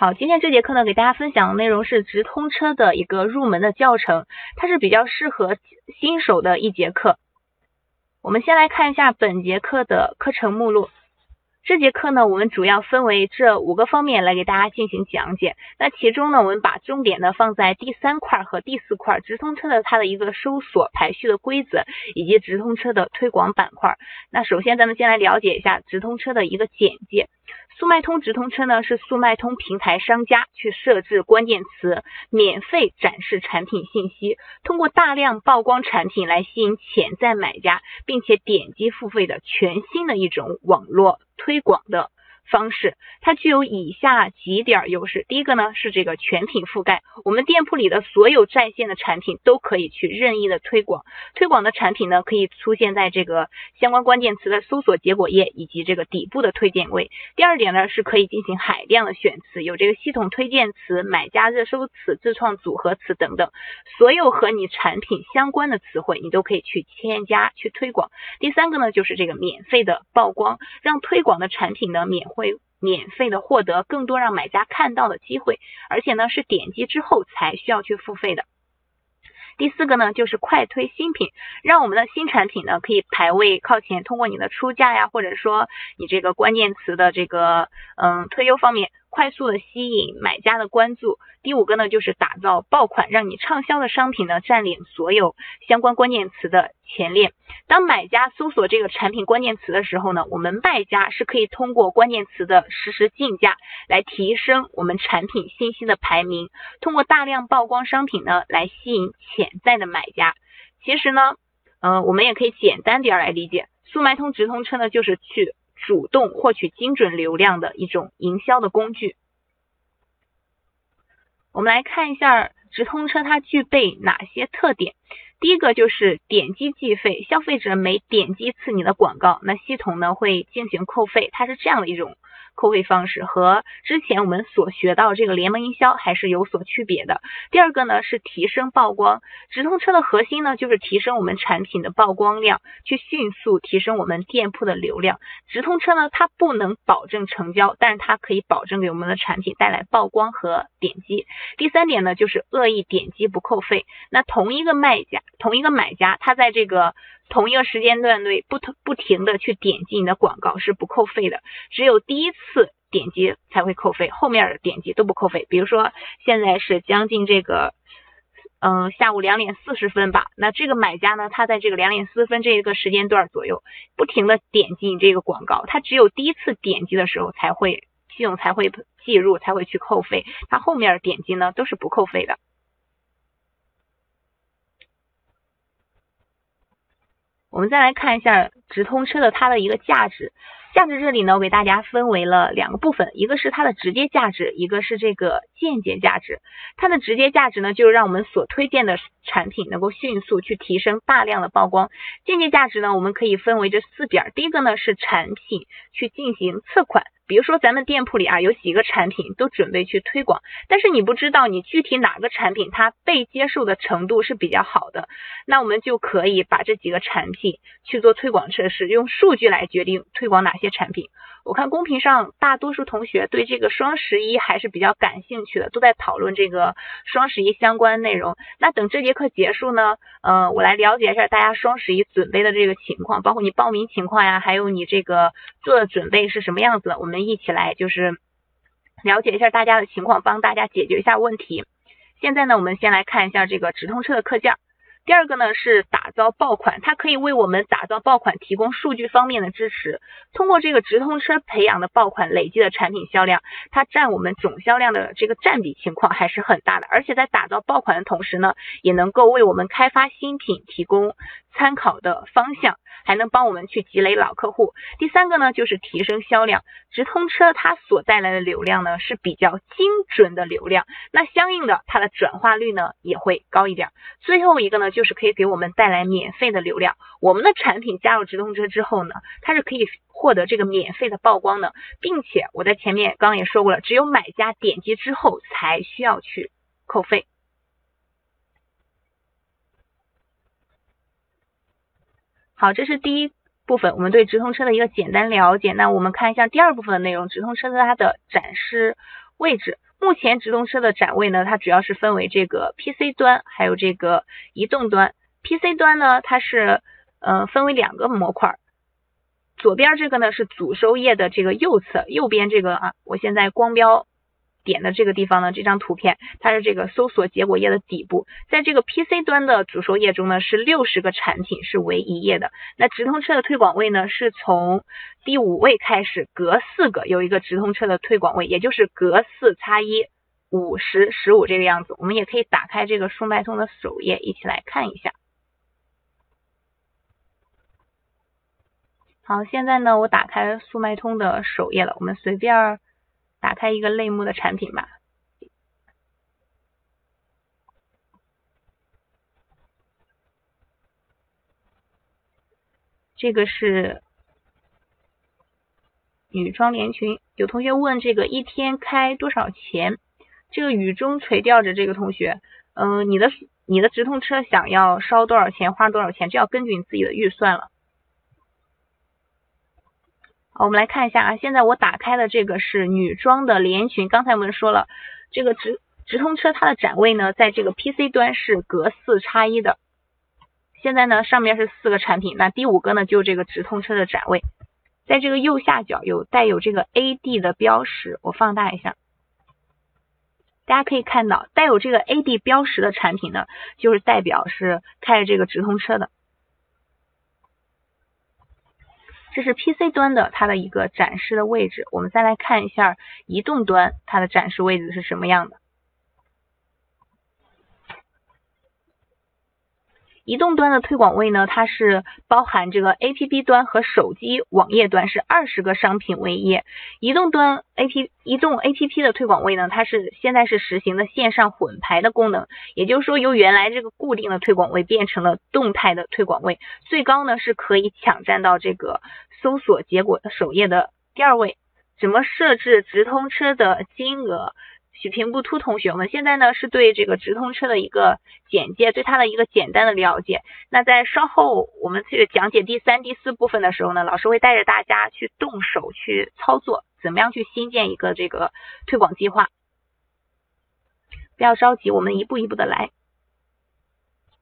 好，今天这节课呢，给大家分享的内容是直通车的一个入门的教程，它是比较适合新手的一节课。我们先来看一下本节课的课程目录。这节课呢，我们主要分为这五个方面来给大家进行讲解。那其中呢，我们把重点呢放在第三块和第四块，直通车的它的一个搜索排序的规则，以及直通车的推广板块。那首先咱们先来了解一下直通车的一个简介。速卖通直通车呢，是速卖通平台商家去设置关键词，免费展示产品信息，通过大量曝光产品来吸引潜在买家，并且点击付费的全新的一种网络推广的。方式，它具有以下几点优势。第一个呢是这个全品覆盖，我们店铺里的所有在线的产品都可以去任意的推广。推广的产品呢可以出现在这个相关关键词的搜索结果页以及这个底部的推荐位。第二点呢是可以进行海量的选词，有这个系统推荐词、买家热搜词、自创组合词等等，所有和你产品相关的词汇你都可以去添加去推广。第三个呢就是这个免费的曝光，让推广的产品呢免。会免费的获得更多让买家看到的机会，而且呢是点击之后才需要去付费的。第四个呢就是快推新品，让我们的新产品呢可以排位靠前，通过你的出价呀，或者说你这个关键词的这个嗯推优方面。快速的吸引买家的关注。第五个呢，就是打造爆款，让你畅销的商品呢占领所有相关关键词的前列。当买家搜索这个产品关键词的时候呢，我们卖家是可以通过关键词的实时竞价来提升我们产品信息的排名，通过大量曝光商品呢来吸引潜在的买家。其实呢，嗯，我们也可以简单点来理解，速卖通直通车呢就是去。主动获取精准流量的一种营销的工具。我们来看一下直通车它具备哪些特点。第一个就是点击计费，消费者每点击一次你的广告，那系统呢会进行扣费，它是这样的一种。扣费方式和之前我们所学到这个联盟营销还是有所区别的。第二个呢是提升曝光，直通车的核心呢就是提升我们产品的曝光量，去迅速提升我们店铺的流量。直通车呢它不能保证成交，但是它可以保证给我们的产品带来曝光和点击。第三点呢就是恶意点击不扣费，那同一个卖家同一个买家他在这个。同一个时间段内不同不停的去点击你的广告是不扣费的，只有第一次点击才会扣费，后面的点击都不扣费。比如说现在是将近这个嗯下午两点四十分吧，那这个买家呢，他在这个两点四分这个时间段左右不停的点击你这个广告，他只有第一次点击的时候才会系统才会计入才会去扣费，他后面点击呢都是不扣费的。我们再来看一下直通车的它的一个价值，价值这里呢，我给大家分为了两个部分，一个是它的直接价值，一个是这个间接价值。它的直接价值呢，就是让我们所推荐的产品能够迅速去提升大量的曝光。间接价值呢，我们可以分为这四点，第一个呢是产品去进行测款。比如说咱们店铺里啊有几个产品都准备去推广，但是你不知道你具体哪个产品它被接受的程度是比较好的，那我们就可以把这几个产品去做推广测试，用数据来决定推广哪些产品。我看公屏上大多数同学对这个双十一还是比较感兴趣的，都在讨论这个双十一相关内容。那等这节课结束呢，呃，我来了解一下大家双十一准备的这个情况，包括你报名情况呀，还有你这个做的准备是什么样子，我们一起来就是了解一下大家的情况，帮大家解决一下问题。现在呢，我们先来看一下这个直通车的课件。第二个呢是打造爆款，它可以为我们打造爆款提供数据方面的支持。通过这个直通车培养的爆款累计的产品销量，它占我们总销量的这个占比情况还是很大的。而且在打造爆款的同时呢，也能够为我们开发新品提供参考的方向。还能帮我们去积累老客户。第三个呢，就是提升销量。直通车它所带来的流量呢是比较精准的流量，那相应的它的转化率呢也会高一点。最后一个呢，就是可以给我们带来免费的流量。我们的产品加入直通车之后呢，它是可以获得这个免费的曝光的，并且我在前面刚刚也说过了，只有买家点击之后才需要去扣费。好，这是第一部分，我们对直通车的一个简单了解。那我们看一下第二部分的内容，直通车的它的展示位置。目前直通车的展位呢，它主要是分为这个 PC 端，还有这个移动端。PC 端呢，它是呃分为两个模块，左边这个呢是主收页的这个右侧，右边这个啊，我现在光标。点的这个地方呢，这张图片它是这个搜索结果页的底部，在这个 PC 端的主收页中呢，是六十个产品是为一页的。那直通车的推广位呢，是从第五位开始，隔四个有一个直通车的推广位，也就是隔四差一五十十五这个样子。我们也可以打开这个速卖通的首页，一起来看一下。好，现在呢，我打开速卖通的首页了，我们随便。打开一个类目的产品吧，这个是女装连裙。有同学问这个一天开多少钱？这个雨中垂钓着这个同学，嗯，你的你的直通车想要烧多少钱，花多少钱，这要根据你自己的预算了。好我们来看一下啊，现在我打开的这个是女装的连衣裙。刚才我们说了，这个直直通车它的展位呢，在这个 PC 端是隔四差一的。现在呢，上面是四个产品，那第五个呢，就这个直通车的展位，在这个右下角有带有这个 AD 的标识，我放大一下，大家可以看到，带有这个 AD 标识的产品呢，就是代表是开着这个直通车的。这是 PC 端的它的一个展示的位置，我们再来看一下移动端它的展示位置是什么样的。移动端的推广位呢，它是包含这个 APP 端和手机网页端是二十个商品为页。移动端 AP 移动 APP 的推广位呢，它是现在是实行的线上混排的功能，也就是说由原来这个固定的推广位变成了动态的推广位，最高呢是可以抢占到这个搜索结果的首页的第二位。怎么设置直通车的金额？许平不突同学，我们现在呢是对这个直通车的一个简介，对它的一个简单的了解。那在稍后我们这个讲解第三、第四部分的时候呢，老师会带着大家去动手去操作，怎么样去新建一个这个推广计划。不要着急，我们一步一步的来。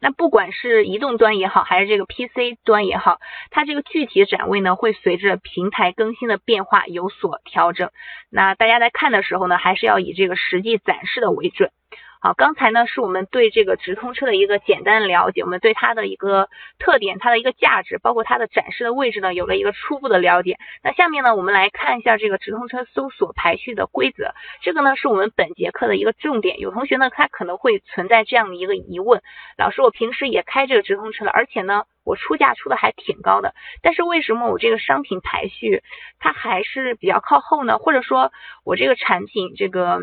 那不管是移动端也好，还是这个 PC 端也好，它这个具体展位呢，会随着平台更新的变化有所调整。那大家在看的时候呢，还是要以这个实际展示的为准。好，刚才呢是我们对这个直通车的一个简单的了解，我们对它的一个特点、它的一个价值，包括它的展示的位置呢，有了一个初步的了解。那下面呢，我们来看一下这个直通车搜索排序的规则，这个呢是我们本节课的一个重点。有同学呢，他可能会存在这样的一个疑问：老师，我平时也开这个直通车了，而且呢，我出价出的还挺高的，但是为什么我这个商品排序它还是比较靠后呢？或者说，我这个产品这个？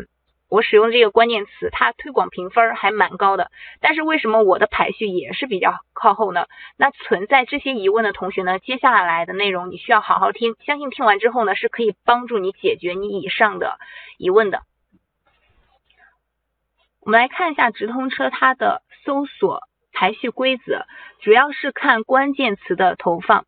我使用这个关键词，它推广评分还蛮高的，但是为什么我的排序也是比较靠后呢？那存在这些疑问的同学呢，接下来的内容你需要好好听，相信听完之后呢，是可以帮助你解决你以上的疑问的。我们来看一下直通车它的搜索排序规则，主要是看关键词的投放。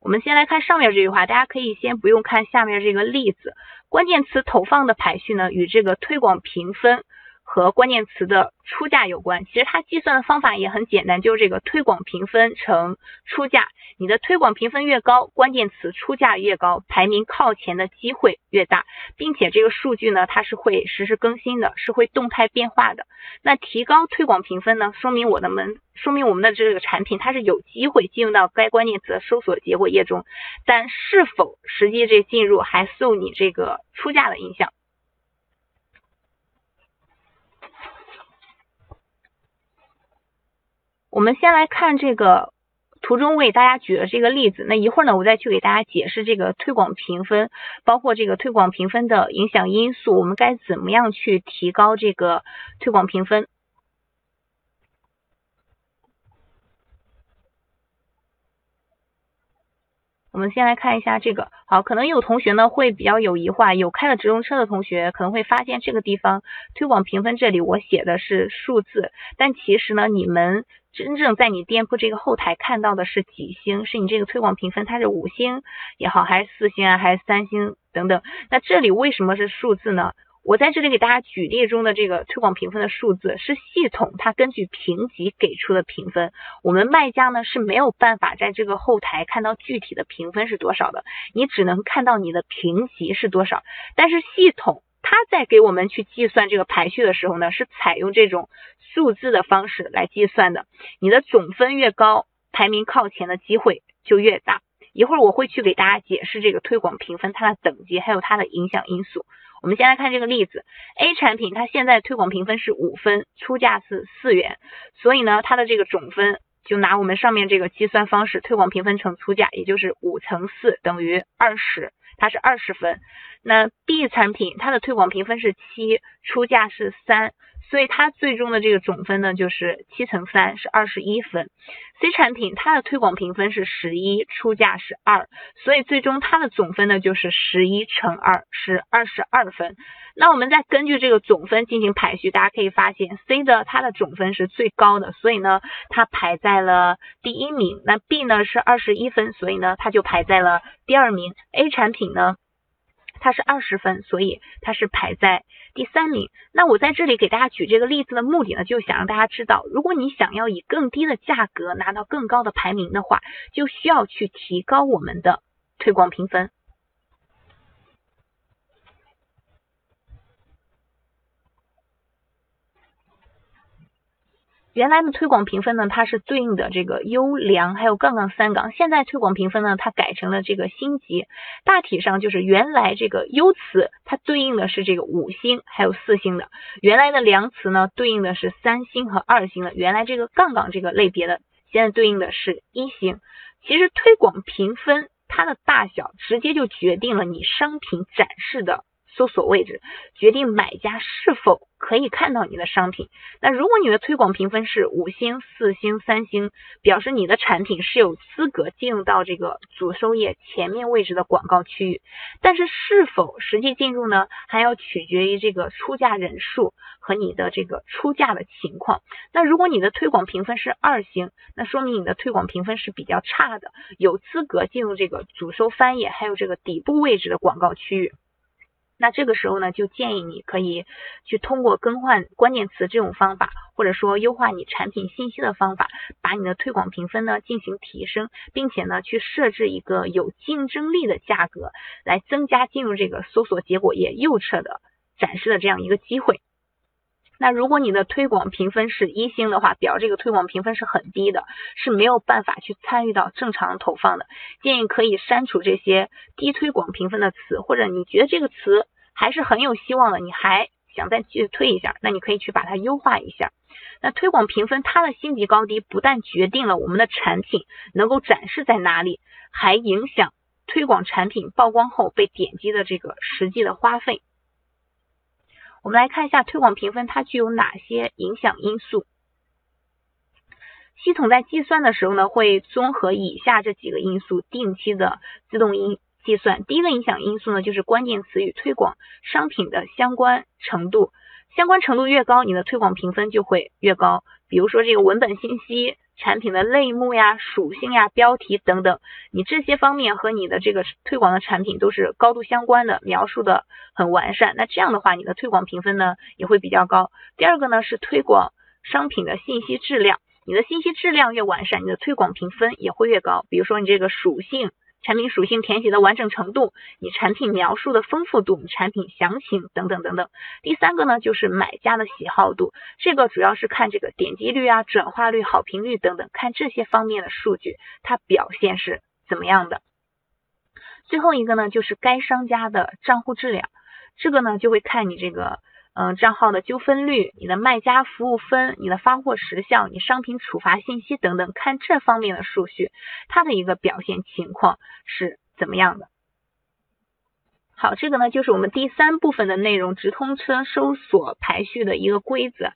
我们先来看上面这句话，大家可以先不用看下面这个例子。关键词投放的排序呢，与这个推广评分。和关键词的出价有关，其实它计算的方法也很简单，就是这个推广评分乘出价。你的推广评分越高，关键词出价越高，排名靠前的机会越大，并且这个数据呢，它是会实时更新的，是会动态变化的。那提高推广评分呢，说明我的门，说明我们的这个产品它是有机会进入到该关键词的搜索结果页中，但是否实际这进入还受你这个出价的影响。我们先来看这个图中为大家举的这个例子，那一会儿呢，我再去给大家解释这个推广评分，包括这个推广评分的影响因素，我们该怎么样去提高这个推广评分。我们先来看一下这个，好，可能有同学呢会比较有疑惑，有开了直通车的同学可能会发现这个地方推广评分这里我写的是数字，但其实呢，你们真正在你店铺这个后台看到的是几星，是你这个推广评分它是五星也好，还是四星啊，还是三星等等，那这里为什么是数字呢？我在这里给大家举例中的这个推广评分的数字是系统它根据评级给出的评分，我们卖家呢是没有办法在这个后台看到具体的评分是多少的，你只能看到你的评级是多少。但是系统它在给我们去计算这个排序的时候呢，是采用这种数字的方式来计算的，你的总分越高，排名靠前的机会就越大。一会儿我会去给大家解释这个推广评分它的等级还有它的影响因素。我们先来看这个例子，A 产品它现在推广评分是五分，出价是四元，所以呢它的这个总分就拿我们上面这个计算方式，推广评分乘出价，也就是五乘四等于二十，它是二十分。那 B 产品它的推广评分是七，出价是三。所以它最终的这个总分呢，就是七乘三是二十一分。C 产品它的推广评分是十一，出价是二，所以最终它的总分呢就是十一乘二是二十二分。那我们再根据这个总分进行排序，大家可以发现 C 的它的总分是最高的，所以呢它排在了第一名。那 B 呢是二十一分，所以呢它就排在了第二名。A 产品呢？它是二十分，所以它是排在第三名。那我在这里给大家举这个例子的目的呢，就是想让大家知道，如果你想要以更低的价格拿到更高的排名的话，就需要去提高我们的推广评分。原来的推广评分呢，它是对应的这个优良还有杠杠三杠，现在推广评分呢，它改成了这个星级，大体上就是原来这个优词它对应的是这个五星还有四星的，原来的良词呢对应的是三星和二星的，原来这个杠杠这个类别的现在对应的是一星。其实推广评分它的大小直接就决定了你商品展示的。搜索位置决定买家是否可以看到你的商品。那如果你的推广评分是五星、四星、三星，表示你的产品是有资格进入到这个主收页前面位置的广告区域。但是是否实际进入呢，还要取决于这个出价人数和你的这个出价的情况。那如果你的推广评分是二星，那说明你的推广评分是比较差的，有资格进入这个主收翻页还有这个底部位置的广告区域。那这个时候呢，就建议你可以去通过更换关键词这种方法，或者说优化你产品信息的方法，把你的推广评分呢进行提升，并且呢去设置一个有竞争力的价格，来增加进入这个搜索结果页右侧的展示的这样一个机会。那如果你的推广评分是一星的话，表这个推广评分是很低的，是没有办法去参与到正常投放的。建议可以删除这些低推广评分的词，或者你觉得这个词还是很有希望的，你还想再继续推一下，那你可以去把它优化一下。那推广评分它的星级高低，不但决定了我们的产品能够展示在哪里，还影响推广产品曝光后被点击的这个实际的花费。我们来看一下推广评分，它具有哪些影响因素？系统在计算的时候呢，会综合以下这几个因素，定期的自动因计算。第一个影响因素呢，就是关键词与推广商品的相关程度，相关程度越高，你的推广评分就会越高。比如说这个文本信息。产品的类目呀、属性呀、标题等等，你这些方面和你的这个推广的产品都是高度相关的，描述的很完善。那这样的话，你的推广评分呢也会比较高。第二个呢是推广商品的信息质量，你的信息质量越完善，你的推广评分也会越高。比如说你这个属性。产品属性填写的完整程度，你产品描述的丰富度，你产品详情等等等等。第三个呢，就是买家的喜好度，这个主要是看这个点击率啊、转化率、好评率等等，看这些方面的数据，它表现是怎么样的。最后一个呢，就是该商家的账户质量，这个呢就会看你这个。嗯，账号的纠纷率、你的卖家服务分、你的发货时效、你商品处罚信息等等，看这方面的数据，它的一个表现情况是怎么样的？好，这个呢就是我们第三部分的内容，直通车搜索排序的一个规则。